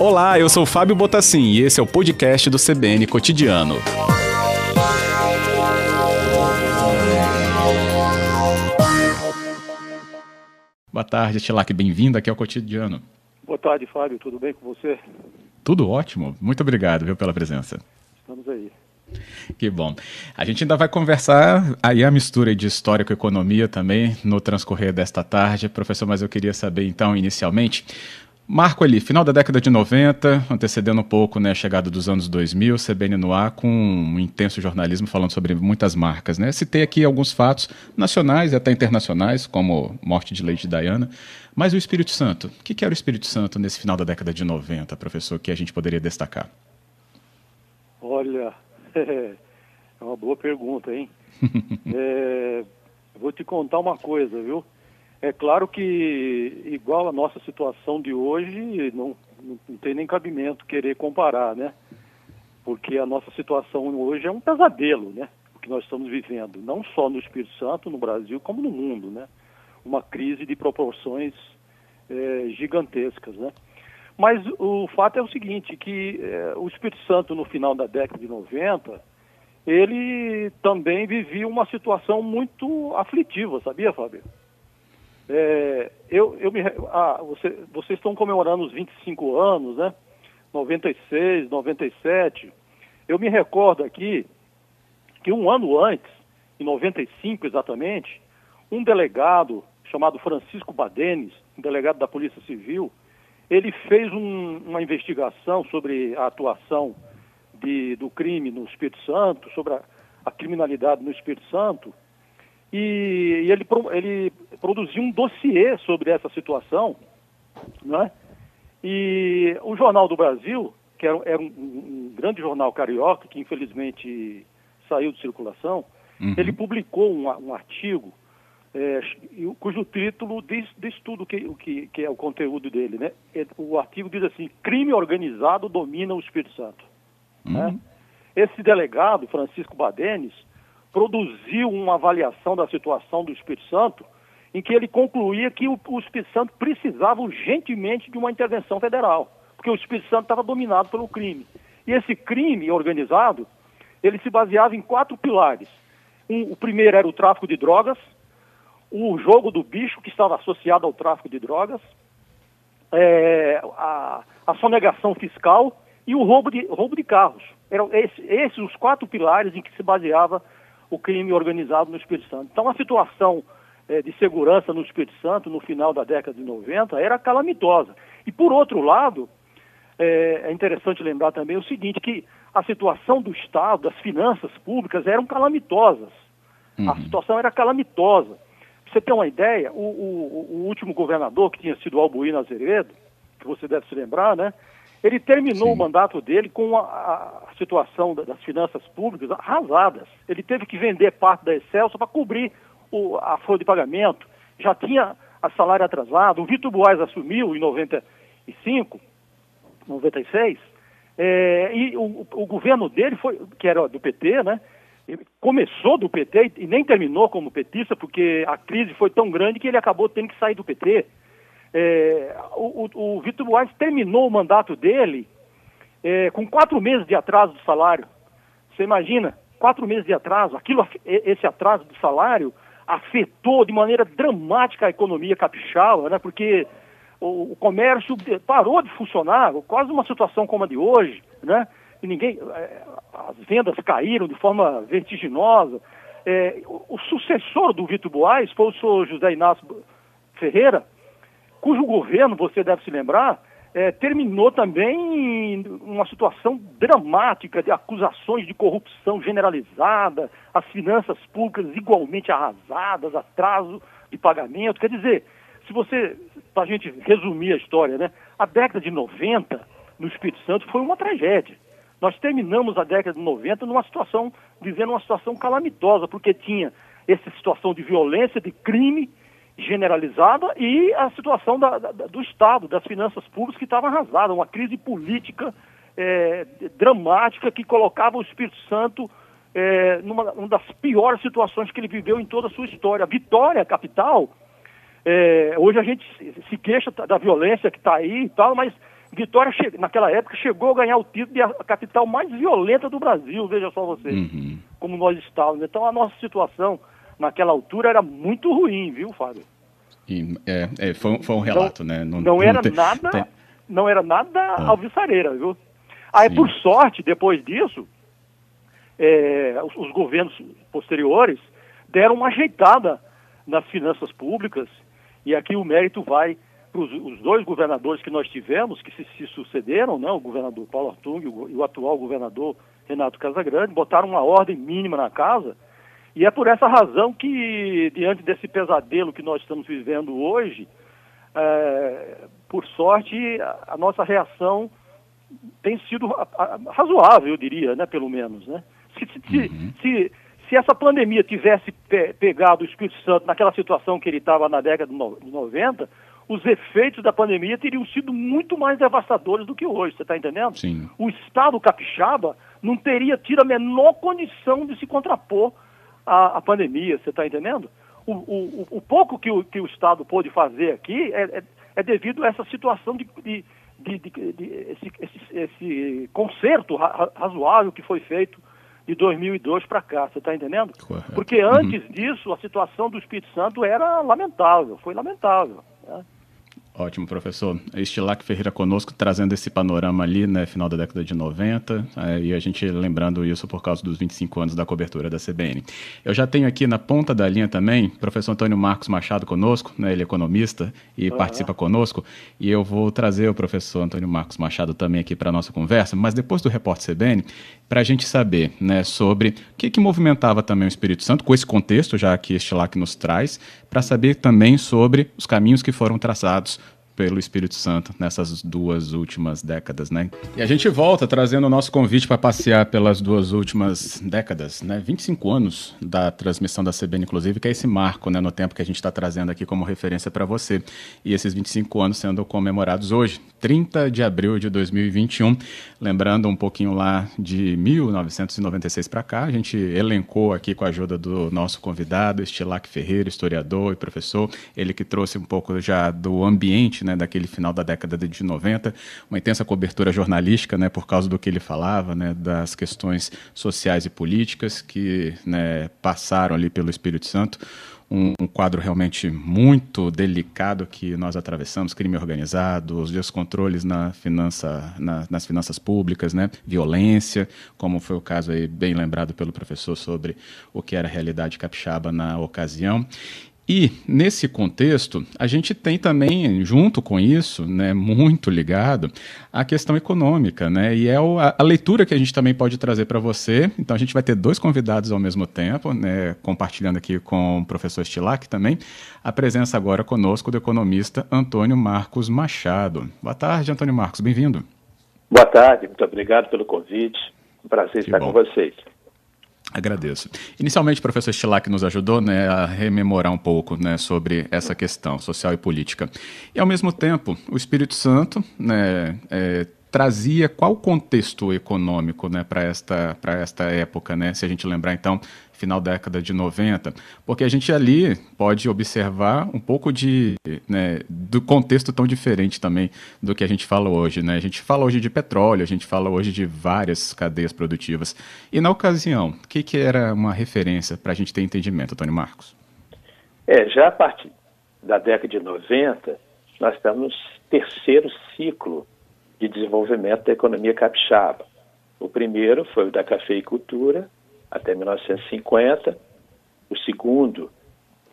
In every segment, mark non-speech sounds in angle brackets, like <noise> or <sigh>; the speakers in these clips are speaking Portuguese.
Olá, eu sou Fábio Botassin e esse é o podcast do CBN Cotidiano. Boa tarde, Tilac, bem-vindo aqui ao Cotidiano. Boa tarde, Fábio, tudo bem com você? Tudo ótimo, muito obrigado viu, pela presença. Estamos aí. Que bom. A gente ainda vai conversar aí a mistura de história com economia também no transcorrer desta tarde. Professor, mas eu queria saber então, inicialmente, Marco ali, final da década de 90, antecedendo um pouco né, a chegada dos anos 2000, CBN no ar com um intenso jornalismo falando sobre muitas marcas. Né? Citei aqui alguns fatos nacionais e até internacionais, como morte de Lady Diana, mas o Espírito Santo, o que era o Espírito Santo nesse final da década de 90, professor, que a gente poderia destacar? Olha, é uma boa pergunta, hein? <laughs> é, vou te contar uma coisa, viu? É claro que, igual a nossa situação de hoje, não, não tem nem cabimento querer comparar, né? Porque a nossa situação hoje é um pesadelo, né? O que nós estamos vivendo, não só no Espírito Santo, no Brasil, como no mundo, né? Uma crise de proporções é, gigantescas, né? Mas o fato é o seguinte, que é, o Espírito Santo, no final da década de 90, ele também vivia uma situação muito aflitiva, sabia, Fábio? É, eu, eu me, ah, você, vocês estão comemorando os 25 anos, né? 96, 97. Eu me recordo aqui que um ano antes, em 95 exatamente, um delegado chamado Francisco Badenes, um delegado da Polícia Civil, ele fez um, uma investigação sobre a atuação de, do crime no Espírito Santo, sobre a, a criminalidade no Espírito Santo, e, e ele, ele produziu um dossiê sobre essa situação, né? E o Jornal do Brasil, que era, era um, um, grande jornal carioca, que infelizmente saiu de circulação, uhum. ele publicou um, um artigo é, cujo título diz, diz tudo que, o que, que, é o conteúdo dele. Né? É, o artigo diz assim, crime organizado domina o Espírito Santo. Uhum. Né? Esse delegado, Francisco Badenes, produziu uma avaliação da situação do Espírito Santo, em que ele concluía que o, o Espírito Santo precisava urgentemente de uma intervenção federal, porque o Espírito Santo estava dominado pelo crime. E esse crime organizado, ele se baseava em quatro pilares. Um, o primeiro era o tráfico de drogas, o jogo do bicho, que estava associado ao tráfico de drogas, é, a, a sonegação fiscal e o roubo de, roubo de carros. Eram esses, esses os quatro pilares em que se baseava o crime organizado no Espírito Santo. Então, a situação é, de segurança no Espírito Santo, no final da década de 90, era calamitosa. E, por outro lado, é, é interessante lembrar também o seguinte, que a situação do Estado, das finanças públicas, eram calamitosas. Uhum. A situação era calamitosa. Você ter uma ideia, o, o, o, último governador, que tinha sido Albuíno Azevedo, que você deve se lembrar, né? Ele terminou Sim. o mandato dele com a, a situação das finanças públicas arrasadas. Ele teve que vender parte da Excelso para cobrir o, a folha de pagamento. Já tinha a salário atrasado. O Vitor Boas assumiu em 95, 96, é, e o, o, governo dele foi, que era do PT, né? Começou do PT e nem terminou como petista, porque a crise foi tão grande que ele acabou tendo que sair do PT. É, o, o, o Vitor Buarque terminou o mandato dele é, com quatro meses de atraso do salário. Você imagina, quatro meses de atraso, aquilo, esse atraso do salário afetou de maneira dramática a economia capixaba, né? porque o, o comércio parou de funcionar, quase uma situação como a de hoje, né? Ninguém, é, as vendas caíram de forma vertiginosa. É, o, o, sucessor do Vitor Boas foi o senhor José Inácio Ferreira, cujo governo, você deve se lembrar, é, terminou também uma situação dramática de acusações de corrupção generalizada, as finanças públicas igualmente arrasadas, atraso de pagamento. Quer dizer, se você, para a gente resumir a história, né, a década de 90 no Espírito Santo foi uma tragédia. Nós terminamos a década de 90 numa situação, vivendo uma situação calamitosa, porque tinha essa situação de violência, de crime, generalizada e a situação da, da, do Estado, das finanças públicas que estava arrasada, uma crise política é, dramática que colocava o Espírito Santo é, numa uma das piores situações que ele viveu em toda a sua história. Vitória, capital, É, hoje a gente se queixa da violência que está aí e tal, mas Vitória, naquela época, chegou a ganhar o título de a capital mais violenta do Brasil, veja só você, uhum. como nós estávamos. Então a nossa situação naquela altura era muito ruim, viu, Fábio? E, é, é, foi, foi, um relato, não, né? Não, não era tem, nada, tem... não era nada ah. alvissareira, viu? Aí, Sim. por sorte, depois disso, é, os, os governos posteriores deram uma ajeitada nas finanças públicas, e aqui o mérito vai os dois governadores que nós tivemos, que se, se sucederam, né, o governador Paulo Artung e o, e o atual governador Renato Casagrande, botaram uma ordem mínima na casa, e é por essa razão que, diante desse pesadelo que nós estamos vivendo hoje, é, por sorte, a, a, nossa reação tem sido razoável, eu diria, né, pelo menos, né? Se, se, uhum. se, se essa pandemia tivesse pe pegado o Espírito Santo naquela situação que ele estava na década de 90, os efeitos da pandemia teriam sido muito mais devastadores do que hoje, você está entendendo? Sim. O Estado capixaba não teria tido a menor condição de se contrapor à, à pandemia, você está entendendo? O, o, o, pouco que o, que o Estado pôde fazer aqui é, é, é devido a essa situação de, de, de, de esse, esse, esse, conserto razoável que foi feito de 2002 para cá, você está entendendo? Correto. Porque antes uhum. disso, a situação do Espírito Santo era lamentável, foi lamentável. Né? Ótimo, professor. Estilac Ferreira conosco, trazendo esse panorama ali, né, final da década de 90, é, e a gente lembrando isso por causa dos 25 anos da cobertura da CBN. Eu já tenho aqui na ponta da linha também o professor Antônio Marcos Machado conosco, né, ele é economista e uhum. participa conosco, e eu vou trazer o professor Antônio Marcos Machado também aqui para a nossa conversa, mas depois do repórter CBN, para a gente saber né, sobre o que, que movimentava também o Espírito Santo, com esse contexto já que Estilac nos traz, para saber também sobre os caminhos que foram traçados pelo Espírito Santo nessas duas últimas décadas, né? E a gente volta trazendo o nosso convite para passear pelas duas últimas décadas, né? 25 anos da transmissão da CBN, inclusive, que é esse marco, né, no tempo que a gente está trazendo aqui como referência para você. E esses 25 anos sendo comemorados hoje, 30 de abril de 2021. Lembrando um pouquinho lá de 1996 para cá, a gente elencou aqui com a ajuda do nosso convidado, Estilac Ferreira, historiador e professor, ele que trouxe um pouco já do ambiente né, daquele final da década de 90, uma intensa cobertura jornalística, né, por causa do que ele falava, né, das questões sociais e políticas que né, passaram ali pelo Espírito Santo. Um, um, quadro realmente muito delicado que nós atravessamos, crime organizado, os descontroles na finança, na, nas finanças públicas, né? violência, como foi o caso aí bem lembrado pelo professor sobre o que era a realidade capixaba na ocasião. E, nesse contexto, a gente tem também, junto com isso, né, muito ligado, a questão econômica, né? E é a, a leitura que a gente também pode trazer para você. Então, a gente vai ter dois convidados ao mesmo tempo, né, compartilhando aqui com o professor Stilac também, a presença agora conosco do economista Antônio Marcos Machado. Boa tarde, Antônio Marcos, bem-vindo. Boa tarde, muito obrigado pelo convite. Um prazer que estar bom. com vocês. Agradeço. Inicialmente, o professor Stilac nos ajudou né, a rememorar um pouco né, sobre essa questão social e política. E, ao mesmo tempo, o Espírito Santo né, é, trazia qual contexto econômico né, para esta, esta época, né? se a gente lembrar, então, final da década de 90, porque a gente ali pode observar um pouco de, né, do contexto tão diferente também do que a gente fala hoje. Né? A gente fala hoje de petróleo, a gente fala hoje de várias cadeias produtivas. E na ocasião, o que, que era uma referência para a gente ter entendimento, Tony Marcos? É, já a partir da década de 90, nós estamos no terceiro ciclo de desenvolvimento da economia capixaba. O primeiro foi o da cafeicultura, até 1950. O segundo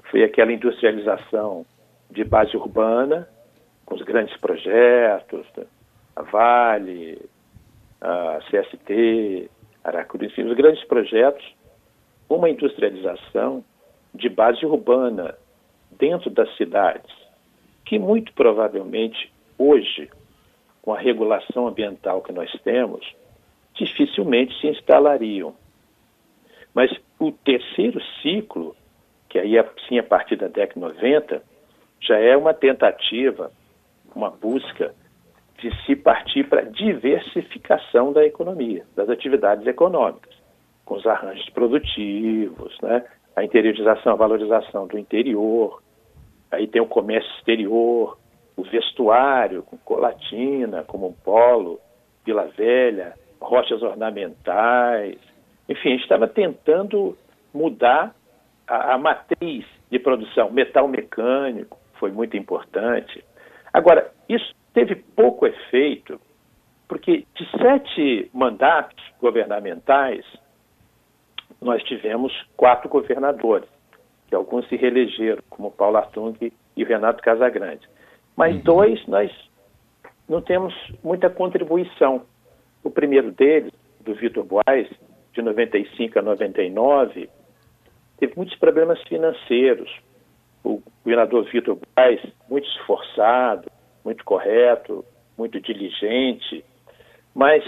foi aquela industrialização de base urbana, com os grandes projetos, a Vale, a CST, Aracuru, enfim, os grandes projetos, uma industrialização de base urbana dentro das cidades, que muito provavelmente hoje, com a regulação ambiental que nós temos, dificilmente se instalariam. Mas o terceiro ciclo, que aí é, sim a partir da década de 90, já é uma tentativa, uma busca de se partir para diversificação da economia, das atividades econômicas, com os arranjos produtivos, né? a interiorização, a valorização do interior, Aí tem o comércio exterior, o vestuário, com colatina, como um polo, Vila Velha, rochas ornamentais. Enfim, a gente estava tentando mudar a, a matriz de produção. Metal mecânico foi muito importante. Agora, isso teve pouco efeito, porque de sete mandatos governamentais, nós tivemos quatro governadores, que alguns se reelegeram, como Paulo Artung e Renato Casagrande. Mas uhum. dois nós não temos muita contribuição. O primeiro deles, do Vitor Boas, de 95 a 99, teve muitos problemas financeiros. O governador Vitor Boas, muito esforçado, muito correto, muito diligente, mas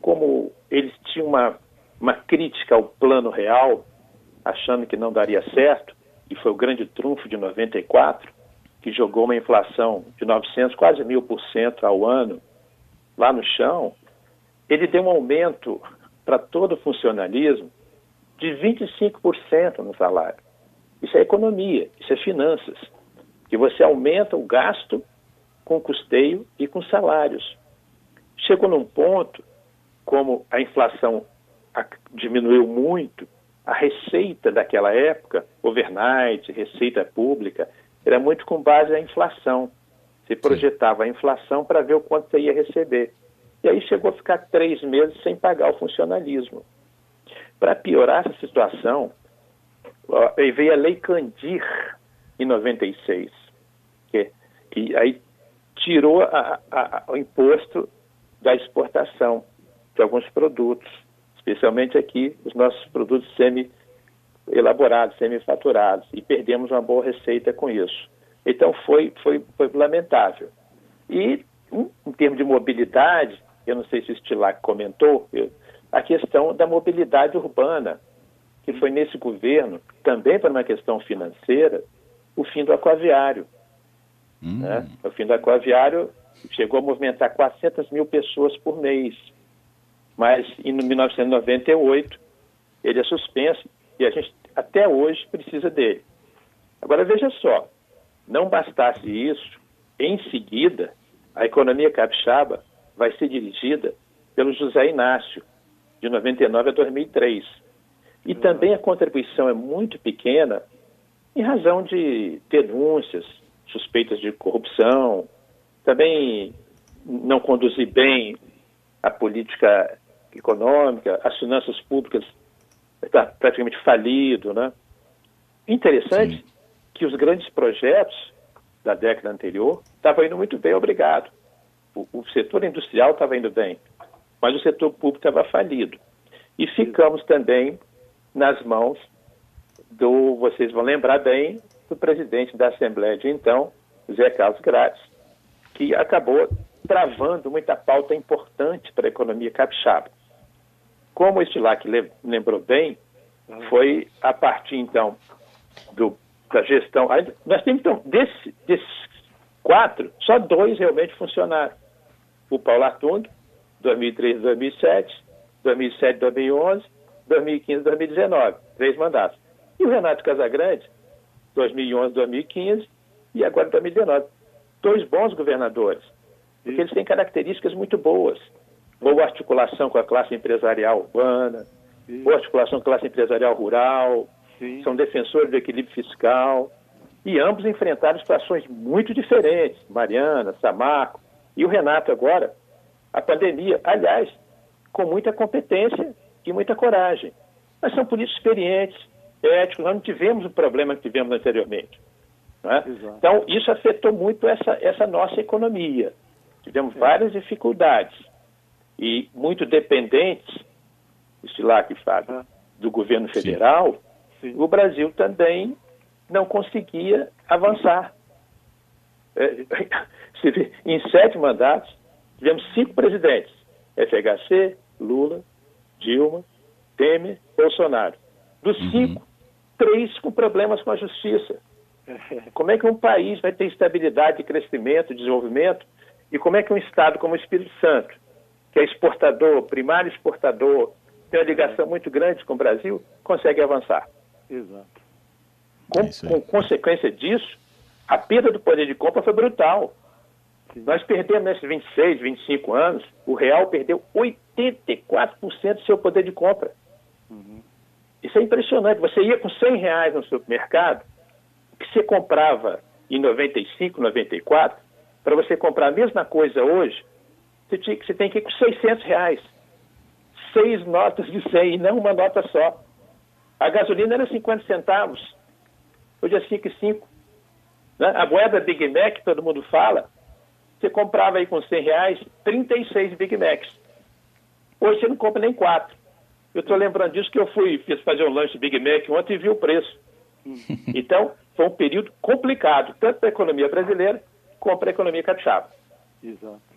como eles tinham uma, uma crítica ao plano real, achando que não daria certo, e foi o grande trunfo de 94, que jogou uma inflação de 900, quase mil por cento ao ano lá no chão, ele deu um aumento para todo o funcionalismo de 25% no salário. Isso é economia, isso é finanças. Que você aumenta o gasto com custeio e com salários. Chegou num ponto, como a inflação diminuiu muito, a receita daquela época, overnight, receita pública, era muito com base na inflação. Você projetava a inflação para ver o quanto você ia receber. E aí chegou a ficar três meses sem pagar o funcionalismo. Para piorar essa situação, veio a Lei Candir em 96, que, que aí tirou a, a, o imposto da exportação de alguns produtos, especialmente aqui os nossos produtos semi-elaborados, semi-faturados, e perdemos uma boa receita com isso. Então foi, foi, foi lamentável. E em termos de mobilidade, eu não sei se o Stilac comentou, eu, a questão da mobilidade urbana, que foi nesse governo, também para uma questão financeira, o fim do aquaviário. Hum. Né? O fim do aquaviário chegou a movimentar 400 mil pessoas por mês, mas em 1998 ele é suspenso e a gente até hoje precisa dele. Agora veja só, não bastasse isso, em seguida a economia capixaba vai ser dirigida pelo José Inácio, de 99 a 2003. E uhum. também a contribuição é muito pequena em razão de denúncias, suspeitas de corrupção, também não conduzir bem a política econômica, as finanças públicas está praticamente falido, né? Interessante Sim. que os grandes projetos da década anterior estavam indo muito bem, obrigado o, o setor industrial estava indo bem, mas o setor público estava falido. E ficamos também nas mãos do, vocês vão lembrar bem, do presidente da Assembleia de então, Zé Carlos Grátis, que acabou travando muita pauta importante para a economia capixaba. Como o Estilac lembrou bem, foi a partir então do, da gestão. Nós temos então, desse, desses quatro, só dois realmente funcionaram o Paulo Artung, 2003 2007, 2007 2011, 2015 2019, três mandatos. E o Renato Casagrande, 2011 2015 e agora 2019. Dois bons governadores, porque eles têm características muito boas. Boa articulação com a classe empresarial urbana, boa articulação com a classe empresarial rural, Sim. são defensores do equilíbrio fiscal, e ambos enfrentaram situações muito diferentes. Mariana, Samarco, e o Renato agora, a pandemia, aliás, com muita competência e muita coragem. Mas são políticos experientes, éticos, nós não tivemos o problema que tivemos anteriormente. É? Então, isso afetou muito essa, essa nossa economia. Tivemos é. várias dificuldades e muito dependentes, isso lá que fala, do governo federal, Sim. Sim. o Brasil também não conseguia avançar. É, <laughs> em sete mandatos, tivemos cinco presidentes: FHC, Lula, Dilma, Temer, Bolsonaro. Dos uhum. cinco, três com problemas com a justiça. <laughs> Como é que um país vai ter estabilidade, crescimento, desenvolvimento? E como é que um Estado como o Espírito Santo, que é exportador, primário exportador, tem uma ligação muito grande com o Brasil, consegue avançar? Exato. Com, é com consequência disso, A perda do poder de compra foi brutal. Nós perdemos nesses 26, 25 anos, o real perdeu 84% do seu poder de compra. Uhum. Isso é impressionante. Você ia com 100 reais no supermercado, o que você comprava em 95, 94, para você comprar a mesma coisa hoje, você, tinha, você tem que ir com 600 reais. Seis notas de 100 e não uma nota só. A gasolina era 50 centavos. Hoje é 5,5. Né? A moeda Big Mac, todo mundo fala, você comprava aí com 100 reais 36 Big Macs. Hoje você não compra nem quatro. Eu estou lembrando disso que eu fui fiz fazer um lanche Big Mac ontem e vi o preço. <laughs> Então, foi um período complicado, tanto para a economia brasileira como para a economia capixaba. Exato.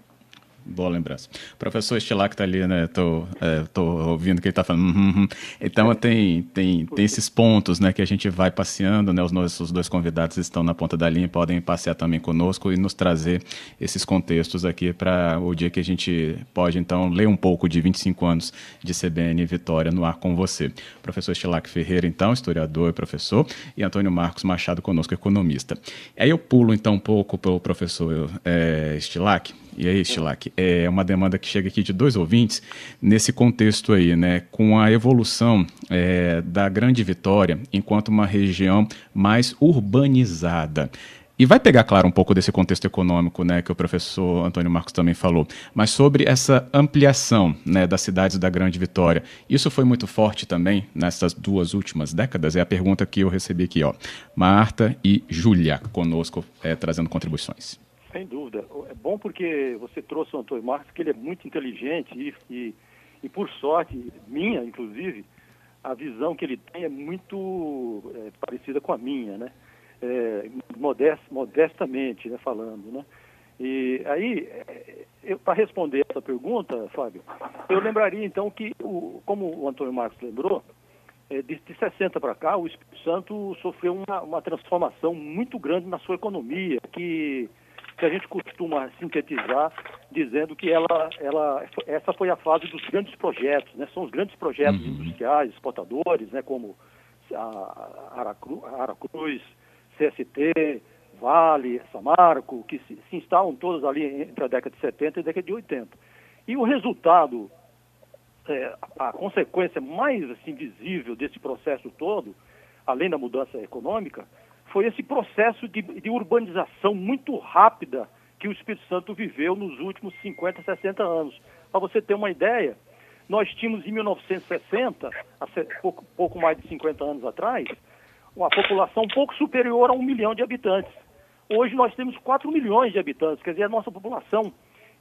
Boa lembrança. Professor Estilac está ali, né? Tô, é, tô ouvindo que ele está falando. Hum, hum, hum. Então tem, tem, tem esses pontos, né, que a gente vai passeando, né? Os nossos dois convidados estão na ponta da linha, podem passear também conosco e nos trazer esses contextos aqui para o dia que a gente pode então ler um pouco de 25 anos de CBN Vitória no ar com você. Professor Estilac Ferreira, então, historiador e professor, e Antônio Marcos Machado conosco, economista. Aí eu pulo então um pouco para o professor é, e aí, Stilac, é uma demanda que chega aqui de dois ouvintes nesse contexto aí, né? Com a evolução é, da Grande Vitória enquanto uma região mais urbanizada. E vai pegar, claro, um pouco desse contexto econômico, né, que o professor Antônio Marcos também falou, mas sobre essa ampliação, né, das cidades da Grande Vitória. Isso foi muito forte também nessas duas últimas décadas? É a pergunta que eu recebi aqui, ó. Marta e Júlia conosco, é, trazendo contribuições. Sem dúvida. É bom porque você trouxe o Antônio Marcos, que ele é muito inteligente e, e, e por sorte, minha, inclusive, a visão que ele tem é muito é, parecida com a minha, né? É, modest, modestamente, né, falando, né? E aí, é, para responder essa pergunta, Fábio, eu lembraria então que, o, como o Antônio Marcos lembrou, é, de, de 60 para cá, o Espírito Santo sofreu uma, uma transformação muito grande na sua economia, que que a gente costuma sintetizar dizendo que ela, ela, essa foi a fase dos grandes projetos, né? São os grandes projetos uhum. industriais, exportadores, né? Como a Aracruz, Aracruz CST, Vale, Samarco, que se, se instalam todos ali entre a década de 70 e a década de 80. E o resultado, é, a consequência mais assim, visível desse processo todo, além da mudança econômica, foi esse processo de, de urbanização muito rápida que o Espírito Santo viveu nos últimos 50, 60 anos. Para você ter uma ideia, nós tínhamos em 1960, há pouco, pouco mais de 50 anos atrás, uma população um pouco superior a um milhão de habitantes. Hoje nós temos 4 milhões de habitantes, quer dizer, a nossa população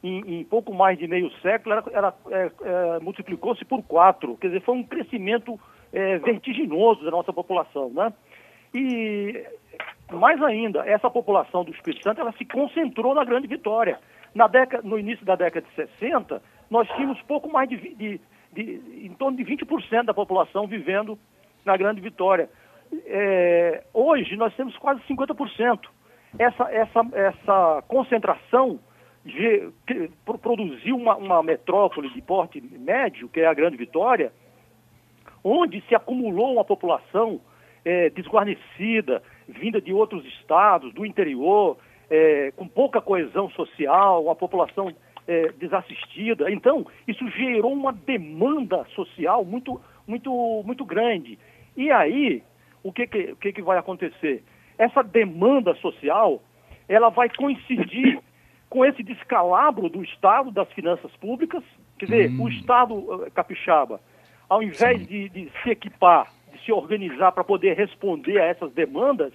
em, em pouco mais de meio século ela, é, é, multiplicou-se por quatro, quer dizer, foi um crescimento é, vertiginoso da nossa população, né? E mais ainda, essa população do Espírito Santo ela se concentrou na Grande Vitória. Na década, no início da década de 60, nós tínhamos pouco mais de, de, de em torno de 20% da população vivendo na Grande Vitória. É, hoje nós temos quase 50%. Essa, essa, essa concentração de, que, produziu uma, uma metrópole de porte médio, que é a Grande Vitória, onde se acumulou uma população é, desguarnecida, vinda de outros estados, do interior, é, com pouca coesão social, uma população é, desassistida. Então, isso gerou uma demanda social muito, muito, muito grande. E aí, o que, que, o que, que vai acontecer? Essa demanda social, ela vai coincidir <coughs> com esse descalabro do Estado, das finanças públicas. Quer dizer, hum. o Estado eh, capixaba, ao invés de, de se equipar se organizar para poder responder a essas demandas,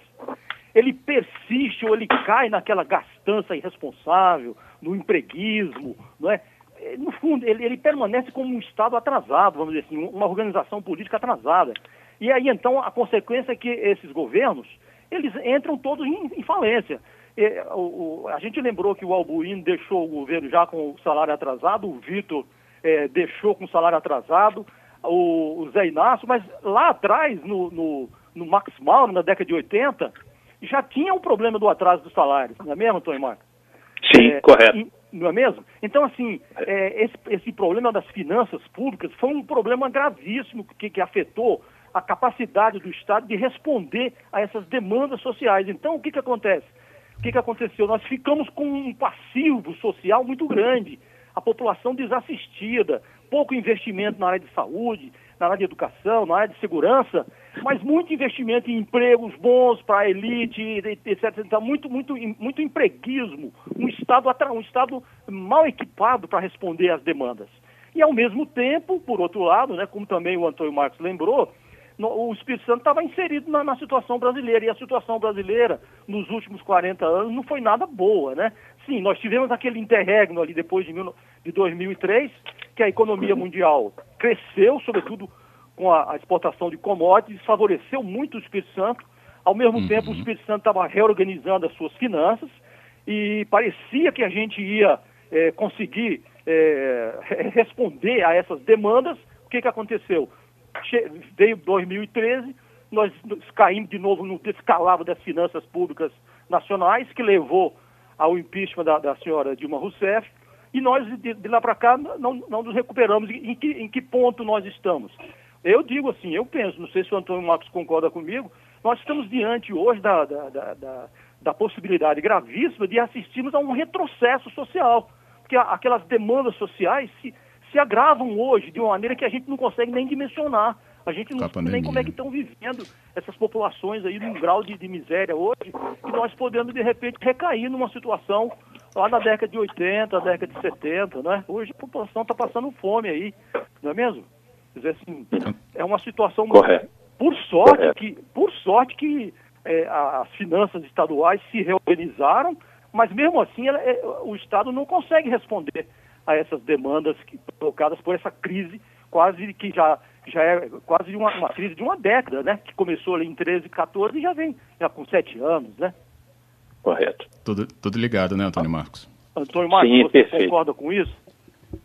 ele persiste ou ele cai naquela gastança irresponsável, no empreguismo, não é? é no fundo, ele, ele permanece como um Estado atrasado, vamos dizer assim, uma organização política atrasada. E aí, então, a consequência é que esses governos, eles entram todos em, em falência. É, o, o, a gente lembrou que o Albuíno deixou o governo já com o salário atrasado, o Vitor é, deixou com o salário atrasado, o, o Zé Inácio, mas lá atrás, no, no, no Max Mauro, na década de 80, já tinha um problema do atraso dos salários, não é mesmo, Antônio Marcos? Sim, é, correto. Não é mesmo? Então, assim, é, esse, esse problema das finanças públicas foi um problema gravíssimo que, que afetou a capacidade do Estado de responder a essas demandas sociais. Então, o que, que acontece? o que, que aconteceu? Nós ficamos com um passivo social muito grande, a população desassistida, pouco investimento na área de saúde, na área de educação, na área de segurança, mas muito investimento em empregos bons para a elite, etc. Então, muito, muito, muito empreguismo, um Estado, um estado mal equipado para responder às demandas. E, ao mesmo tempo, por outro lado, né, como também o Antônio Marcos lembrou, o Espírito Santo estava inserido na, na, situação brasileira. E a situação brasileira, nos últimos 40 anos, não foi nada boa, né? Sim, nós tivemos aquele interregno ali depois de, mil, de 2003, que a economia mundial cresceu, sobretudo com a, a exportação de commodities, favoreceu muito o Espírito Santo. Ao mesmo uhum. tempo, o Espírito Santo estava reorganizando as suas finanças e parecia que a gente ia é, conseguir é, responder a essas demandas. O que, que aconteceu? Che veio 2013, nós caímos de novo no descalabro das finanças públicas nacionais, que levou ao impeachment da, da senhora Dilma Rousseff, e nós, de, de lá para cá, não, não nos recuperamos. Em que, em que ponto nós estamos? Eu digo assim, eu penso, não sei se o Antônio Marcos concorda comigo, nós estamos diante hoje da, da, da, da, da possibilidade gravíssima de assistirmos a um retrocesso social, porque aquelas demandas sociais se, se agravam hoje de uma maneira que a gente não consegue nem dimensionar. A gente não sabe nem como é que estão vivendo essas populações aí num grau de, de miséria hoje, e nós podemos, de repente, recair numa situação lá na década de 80, década de 70, né? Hoje a população está passando fome aí, não é mesmo? Quer dizer, assim, é uma situação... Correto. Por sorte Correto. que, por sorte que é, as finanças estaduais se reorganizaram, mas mesmo assim ela, é, o Estado não consegue responder a essas demandas que, provocadas por essa crise quase que já já é quase uma, uma crise de uma década, né? Que começou ali em 13, 14 e já vem já com sete anos, né? Correto. Tudo, tudo ligado, né, Antônio Marcos? Antônio Marcos, Sim, você perfeito. concorda com isso?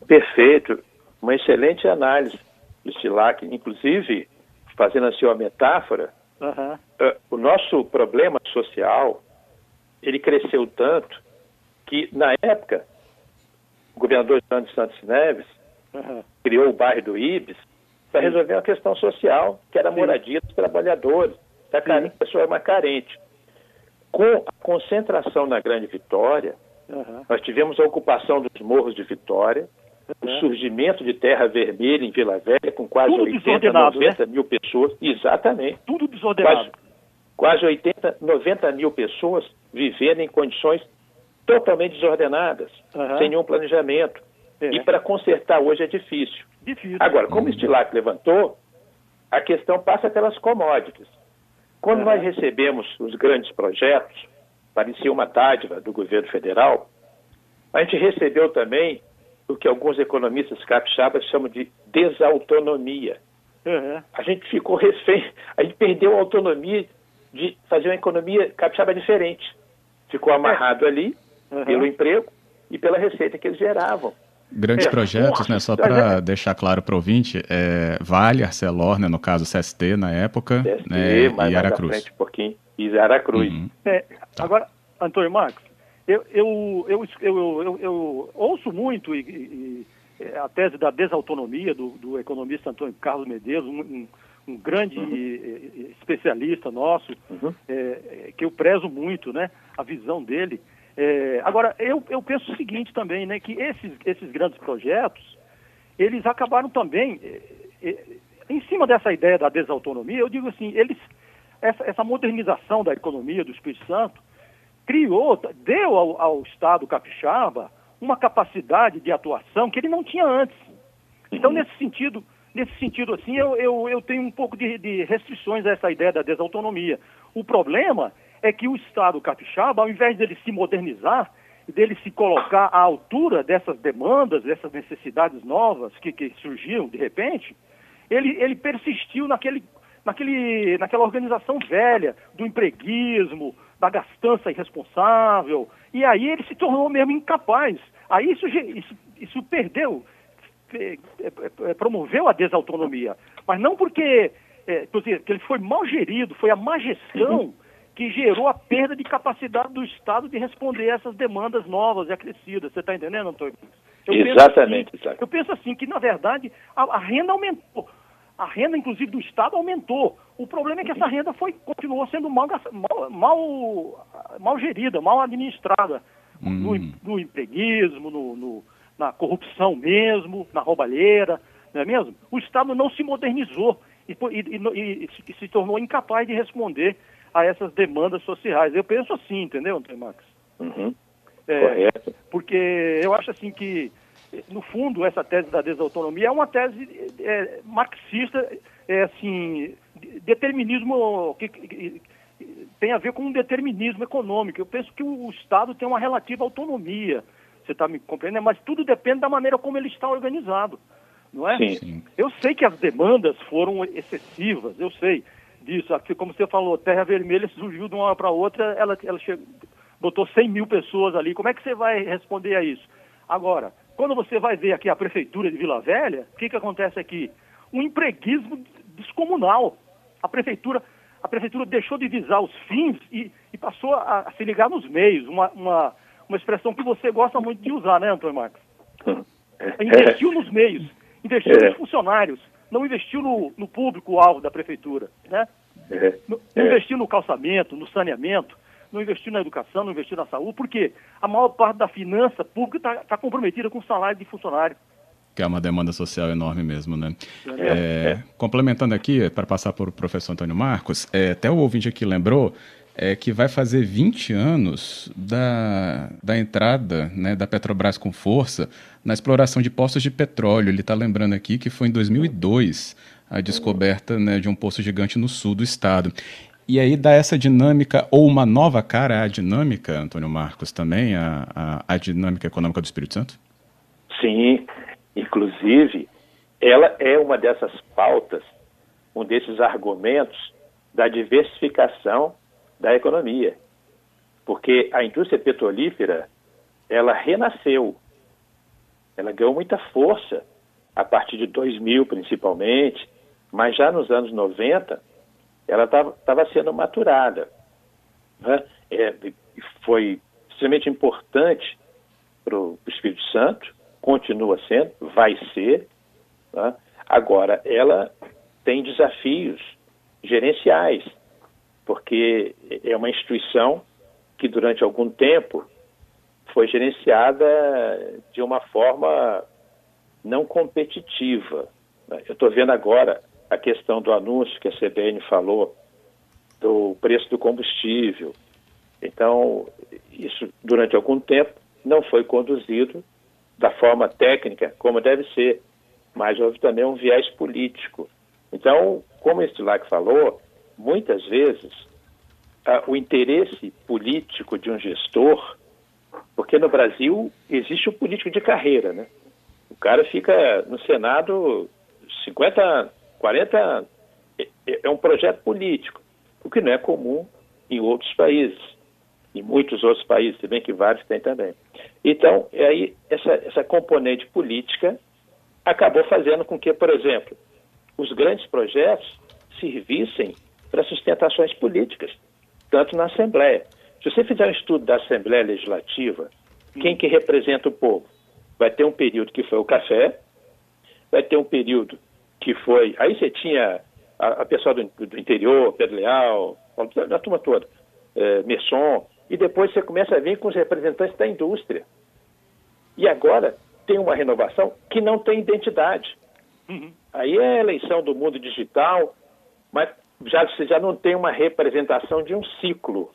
Perfeito. Uma excelente análise do Stilac. Inclusive, fazendo assim uma metáfora, uhum. uh, o nosso problema social, ele cresceu tanto que, na época, o governador João de Santos Neves uhum. criou o bairro do Ibis para resolver uma questão social, que era a moradia dos trabalhadores, da pessoa mais carente. Com a concentração na Grande Vitória, uhum. nós tivemos a ocupação dos morros de Vitória, uhum. o surgimento de terra vermelha em Vila Velha, com quase Tudo 80, 90 né? mil pessoas. Exatamente. Tudo desordenado. Quase, quase 80, 90 mil pessoas vivendo em condições totalmente desordenadas, uhum. sem nenhum planejamento. É. E para consertar hoje é difícil. difícil. Agora, como o Stilac levantou, a questão passa pelas commodities. Quando nós recebemos os grandes projetos, parecia uma dádiva do governo federal, a gente recebeu também o que alguns economistas capixabas chamam de desautonomia. Uhum. A gente ficou refém, a gente perdeu a autonomia de fazer uma economia capixaba diferente. Ficou amarrado ali uhum. pelo emprego e pela receita que eles geravam. Grandes é, projetos, né? Só para é. deixar claro para o ouvinte, é, Vale, Arcelor, né, no caso CST na época, CST, né, e Aracruz. Frente, um pouquinho, e Aracruz. Uhum. É, tá. Agora, Antônio Marcos, eu, eu, eu, eu, eu ouço muito e, e, a tese da desautonomia do, do economista Antônio Carlos Medeiros, um, um grande uhum. especialista nosso, uhum. É, que eu prezo muito, né, a visão dele. É, agora, eu, eu penso o seguinte também, né, que esses, esses grandes projetos, eles acabaram também, é, é, em cima dessa ideia da desautonomia, eu digo assim, eles, essa, essa modernização da economia do Espírito Santo criou, deu ao, ao Estado capixaba uma capacidade de atuação que ele não tinha antes. Então, nesse sentido, nesse sentido assim, eu, eu, eu tenho um pouco de, de restrições a essa ideia da desautonomia. O problema é que o Estado capixaba, ao invés dele se modernizar, dele se colocar à altura dessas demandas, dessas necessidades novas que, que surgiam de repente, ele, ele persistiu naquele, naquele, naquela organização velha do empreguismo, da gastança irresponsável, e aí ele se tornou mesmo incapaz. Aí isso, isso, isso perdeu, é, é, promoveu a desautonomia, mas não porque, é, porque ele foi mal gerido, foi a má gestão. Que gerou a perda de capacidade do Estado de responder essas demandas novas e acrescidas. Você está entendendo, Antônio? Eu Exatamente. Penso assim, eu penso assim que, na verdade, a, a, renda aumentou. A renda, inclusive, do Estado aumentou. O problema é que essa renda foi, continuou sendo mal, mal, mal, mal gerida, mal administrada. Hum. No, no empreguismo, no, no, na corrupção mesmo, na roubalheira, não é mesmo? O Estado não se modernizou e, e, e, e se tornou incapaz de responder a essas demandas sociais. Eu penso assim, entendeu, Antônio Max? Uhum. É, Correto. Porque eu acho assim que, no fundo, essa tese da desautonomia é uma tese é, marxista, é assim, determinismo que, que, tem a ver com um determinismo econômico. Eu penso que o, o Estado tem uma relativa autonomia, você está me compreendendo? Mas tudo depende da maneira como ele está organizado, não é? Sim. Eu sei que as demandas foram excessivas, eu sei disso. Aqui, como você falou, Terra Vermelha <laughs> surgiu de uma hora para outra, ela, ela chegou, botou 100 mil pessoas ali. Como é que você vai responder a isso? Agora, quando você vai ver aqui a prefeitura de Vila Velha, o que, que acontece aqui? Um empreguismo descomunal. A prefeitura, a prefeitura deixou de visar os fins e, e passou a, a, se ligar nos meios. Uma, uma, uma expressão que você gosta muito de usar, né, Antônio Marcos? Investiu nos meios, investiu é. nos funcionários, não investiu no, no público-alvo da prefeitura, né? É. Não, não investiu no calçamento, no saneamento, não investiu na educação, não investiu na saúde, porque a maior parte da finança pública está tá comprometida com o salário de funcionário. Que é uma demanda social enorme mesmo, né? É, é, complementando aqui, para passar para o professor Antônio Marcos, é, até o ouvinte aqui lembrou é, que vai fazer 20 anos da, da entrada né, da Petrobras com força na exploração de poços de petróleo. Ele está lembrando aqui que foi em 2002 a descoberta né, de um poço gigante no sul do estado. E aí dá essa dinâmica, ou uma nova cara à dinâmica, Antônio Marcos, também, a, a, a dinâmica econômica do Espírito Santo? Sim, inclusive, ela é uma dessas pautas, um desses argumentos da diversificação da economia. Porque a indústria petrolífera, ela renasceu, ela ganhou muita força a partir de 2000 principalmente, mas já nos anos 90 ela estava sendo maturada. Né? É, foi extremamente importante para o Espírito Santo, continua sendo, vai ser. Né? Agora, ela tem desafios gerenciais, porque é uma instituição que durante algum tempo foi gerenciada de uma forma não competitiva. Né? Eu estou vendo agora a questão do anúncio que a CBN falou do preço do combustível. Então, isso durante algum tempo não foi conduzido da forma técnica como deve ser, mas houve também um viés político. Então, como o Stilac falou, muitas vezes o interesse político de um gestor, porque no Brasil existe o político de carreira, né? O cara fica no Senado 50 anos 40 anos. É, é, é um projeto político, o que não é comum em outros países, em muitos outros países, se bem que vários têm também. Então, aí essa, essa componente política acabou fazendo com que, por exemplo, os grandes projetos servissem para sustentações políticas, tanto na Assembleia. Se você fizer um estudo da Assembleia Legislativa, quem que representa o povo? Vai ter um período que foi o café, vai ter um período que foi. Aí você tinha a, a pessoa do, do, interior, Pedro Leal, a turma toda, é, Messon, e depois você começa a vir com os representantes da indústria. E agora tem uma renovação que não tem identidade. Uhum. Aí é a eleição do mundo digital, mas já, você já não tem uma representação de um ciclo.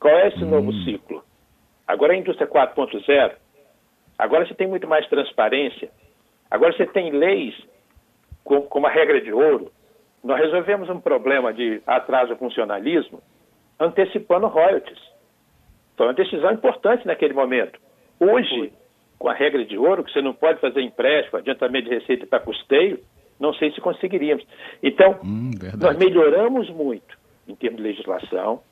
Qual é esse uhum. novo ciclo? Agora é a indústria 4.0. Agora você tem muito mais transparência. Agora você tem leis com, com uma regra de ouro, nós resolvemos um problema de atraso funcionalismo antecipando royalties. Foi uma decisão importante naquele momento. Hoje, com a regra de ouro, que você não pode fazer empréstimo, adiantamento de receita para custeio, não sei se conseguiríamos. Então, hum, nós melhoramos muito em termos de legislação,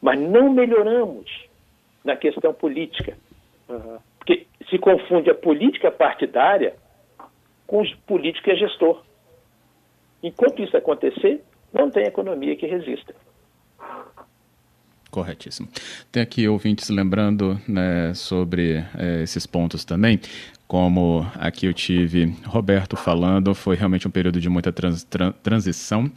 mas não melhoramos na questão política. Uhum. Porque se confunde a política partidária com os político e gestor. Enquanto isso acontecer, não tem economia que resista. Corretíssimo. Tem aqui ouvintes lembrando né, sobre é, esses pontos também. Como aqui eu tive Roberto falando, foi realmente um período de muita trans, transição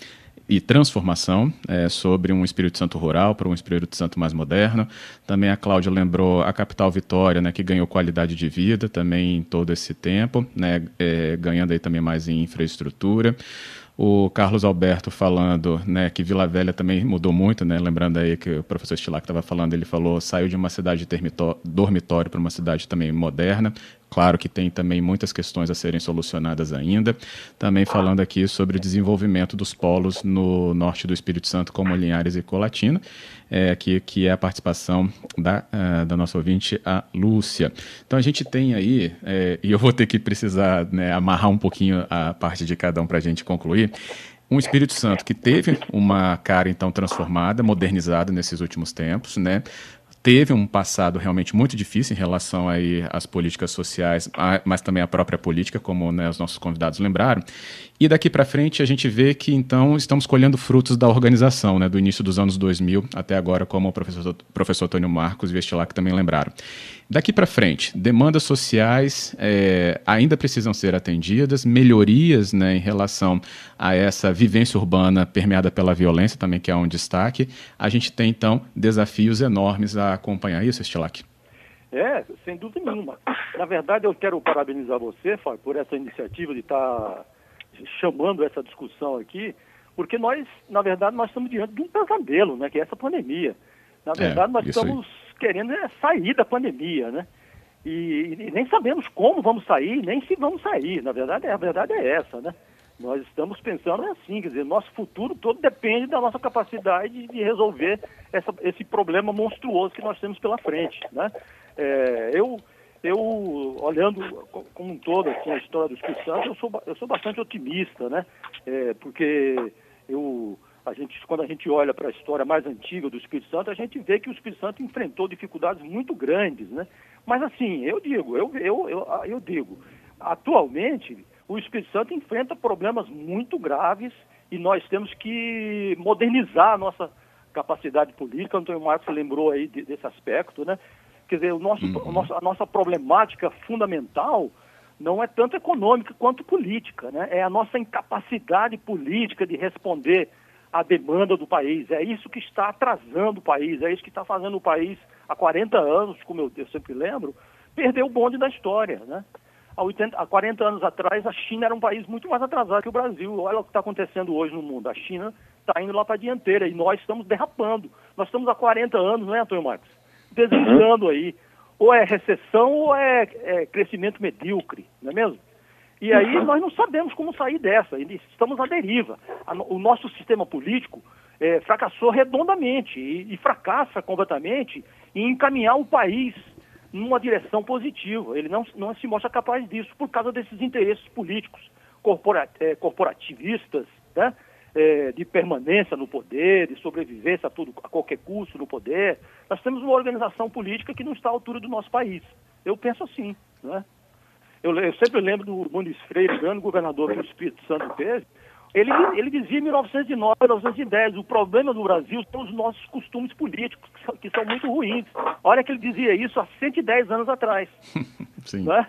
e transformação é, sobre um Espírito Santo rural para um Espírito Santo mais moderno. Também a Cláudia lembrou a capital Vitória, né, que ganhou qualidade de vida também em todo esse tempo, né, é, ganhando aí também mais em infraestrutura o Carlos Alberto falando né, que Vila Velha também mudou muito, né? Lembrando aí que o professor Stilac estava falando, ele falou saiu de uma cidade dormitório para uma cidade também moderna. Claro que tem também muitas questões a serem solucionadas ainda. Também falando aqui sobre o desenvolvimento dos polos no norte do Espírito Santo, como Linhares e Colatina, é, que, que é a participação da, uh, da nossa ouvinte, a Lúcia. Então a gente tem aí, é, e eu vou ter que precisar né, amarrar um pouquinho a parte de cada um para a gente concluir um Espírito Santo que teve uma cara então transformada, modernizada nesses últimos tempos, né? Teve um passado realmente muito difícil em relação aí às políticas sociais, mas também à própria política, como né, os nossos convidados lembraram. E daqui para frente a gente vê que então estamos colhendo frutos da organização, né, do início dos anos 2000 até agora, como o professor, professor Antônio Marcos e Vestilac também lembraram. Daqui para frente, demandas sociais é, ainda precisam ser atendidas, melhorias né, em relação a essa vivência urbana permeada pela violência, também que é um destaque. A gente tem, então, desafios enormes a acompanhar isso, Estilac. É, sem dúvida nenhuma. Na verdade, eu quero parabenizar você, Fábio, por essa iniciativa de estar tá chamando essa discussão aqui, porque nós, na verdade, nós estamos diante de um pesadelo, né, que é essa pandemia. Na é, verdade, é, nós estamos aí. querendo é, sair da pandemia, né? E, e, nem sabemos como vamos sair, nem se vamos sair. Na verdade, a verdade é essa, né? Nós estamos pensando assim, quer dizer, nosso futuro todo depende da nossa capacidade de resolver essa, esse problema monstruoso que nós temos pela frente, né? É, eu, eu, olhando como um todo assim, a história do Espírito Santo, eu sou, eu sou bastante otimista, né? É, porque eu a gente, quando a gente olha para a história mais antiga do Espírito Santo, a gente vê que o Espírito Santo enfrentou dificuldades muito grandes, né? Mas assim, eu digo, eu, eu, eu, eu digo, atualmente o Espírito Santo enfrenta problemas muito graves e nós temos que modernizar a nossa capacidade política. Antônio Marcos lembrou aí desse aspecto, né? Quer dizer, o nosso, uhum. o nosso, a nossa problemática fundamental não é tanto econômica quanto política, né? É a nossa incapacidade política de responder a demanda do país. É isso que está atrasando o país, é isso que está fazendo o país, há 40 anos, como eu, eu sempre lembro, perder o bonde da história. Né? Há, 80, há 40 anos atrás, a China era um país muito mais atrasado que o Brasil. Olha o que está acontecendo hoje no mundo. A China está indo lá para a dianteira e nós estamos derrapando. Nós estamos há 40 anos, não é, Antônio Marcos? Deslizando aí. Ou é recessão ou é, é crescimento medíocre, não é mesmo? E aí uhum. nós não sabemos como sair dessa, estamos à deriva. O nosso sistema político é, fracassou redondamente e, e, fracassa completamente em encaminhar o país numa direção positiva. Ele não, não se mostra capaz disso por causa desses interesses políticos é, corporativistas, né? É, de permanência no poder, de sobrevivência a, tudo, a qualquer custo no poder. Nós temos uma organização política que não está à altura do nosso país. Eu penso assim, né? Eu, eu sempre lembro do Muniz Freire, grande governador do Espírito Santo teve, ele, ele dizia em 1909, 1910, o problema do Brasil são os nossos costumes políticos, que são, que são muito ruins. Olha que ele dizia isso há 110 anos atrás. <laughs> Sim. É?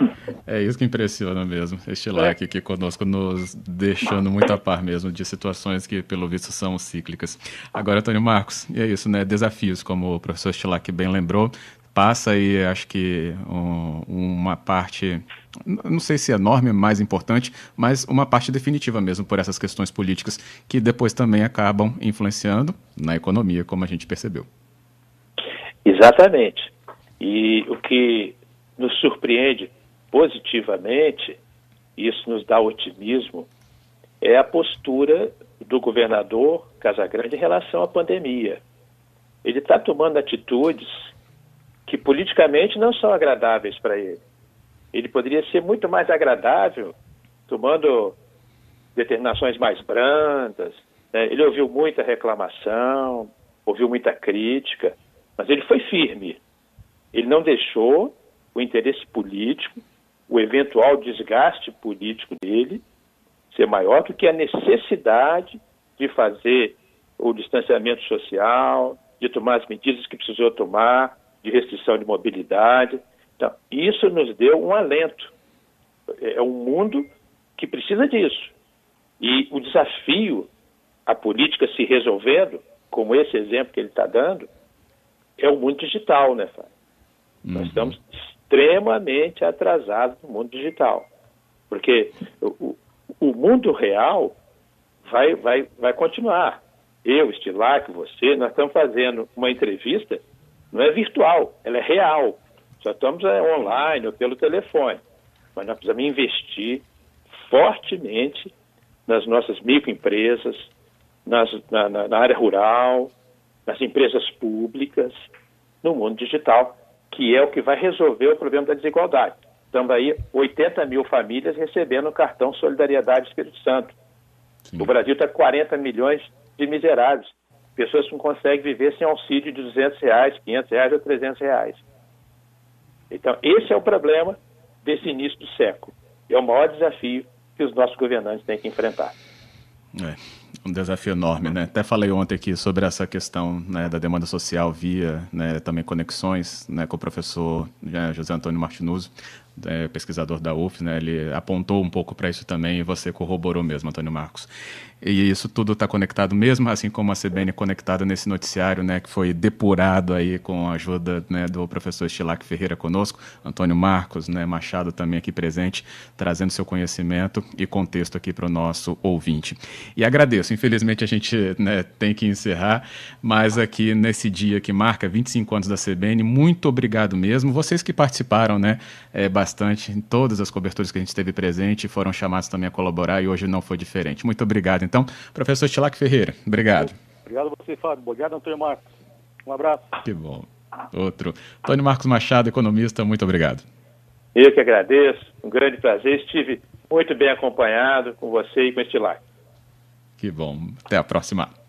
<laughs> é? isso que impressiona mesmo. Este é. aqui conosco nos deixando muito a par mesmo de situações que, pelo visto, são cíclicas. Agora, Antônio Marcos, e é isso, né? Desafios, como o professor Stilac bem lembrou, passa aí, acho que um, uma parte, não sei se é enorme, mais importante, mas uma parte definitiva mesmo por essas questões políticas que depois também acabam influenciando na economia, como a gente percebeu. Exatamente. E o que nos surpreende positivamente, isso nos dá otimismo, é a postura do governador Casagrande em relação à pandemia. Ele está tomando atitudes que politicamente não são agradáveis para ele. Ele poderia ser muito mais agradável tomando determinações mais brandas. Né? Ele ouviu muita reclamação, ouviu muita crítica, mas ele foi firme. Ele não deixou o interesse político, o eventual desgaste político dele ser maior do que a necessidade de fazer o distanciamento social, de tomar as medidas que precisou tomar, de restrição de mobilidade. Então, isso nos deu um alento. É um mundo que precisa disso. E o desafio a política se resolvendo, como esse exemplo que ele está dando, é o mundo digital, né, Fábio? Uhum. Nós estamos extremamente atrasados no mundo digital. Porque o, o mundo real vai, vai, vai continuar. Eu, Estilac, você, nós estamos fazendo uma entrevista, não é virtual, ela é real. Só estamos é, online ou pelo telefone. Mas nós precisamos investir fortemente nas nossas microempresas, nas, na, na, na área rural, nas empresas públicas, no mundo digital, que é o que vai resolver o problema da desigualdade. Estamos aí 80 mil famílias recebendo o cartão Solidariedade Espírito Santo. Sim. O Brasil está com 40 milhões de miseráveis. Pessoas que não conseguem viver sem auxílio de 200 reais, 500 reais ou 300 reais. Então, esse é o problema desse início do século. É o maior desafio que os nossos governantes têm que enfrentar. É, um desafio enorme, né? Até falei ontem aqui sobre essa questão né, da demanda social via né, também conexões né, com o professor né, José Antônio Martinuso, é, pesquisador da UF, né? Ele apontou um pouco para isso também e você corroborou mesmo, Antônio Marcos. E isso tudo está conectado mesmo, assim como a CBN conectada nesse noticiário, né, que foi depurado aí com a ajuda né, do professor Estilac Ferreira conosco, Antônio Marcos, né, Machado também aqui presente, trazendo seu conhecimento e contexto aqui para o nosso ouvinte. E agradeço, infelizmente a gente né, tem que encerrar, mas aqui nesse dia que marca 25 anos da CBN, muito obrigado mesmo. Vocês que participaram né, é, bastante em todas as coberturas que a gente esteve presente, foram chamados também a colaborar e hoje não foi diferente. Muito obrigado então, professor Tilac Ferreira, obrigado. Obrigado a você, Fábio. Obrigado, Antônio Marcos. Um abraço. Que bom. Outro. Antônio Marcos Machado, economista, muito obrigado. Eu que agradeço, um grande prazer. Estive muito bem acompanhado com você e com este like. Que bom. Até a próxima.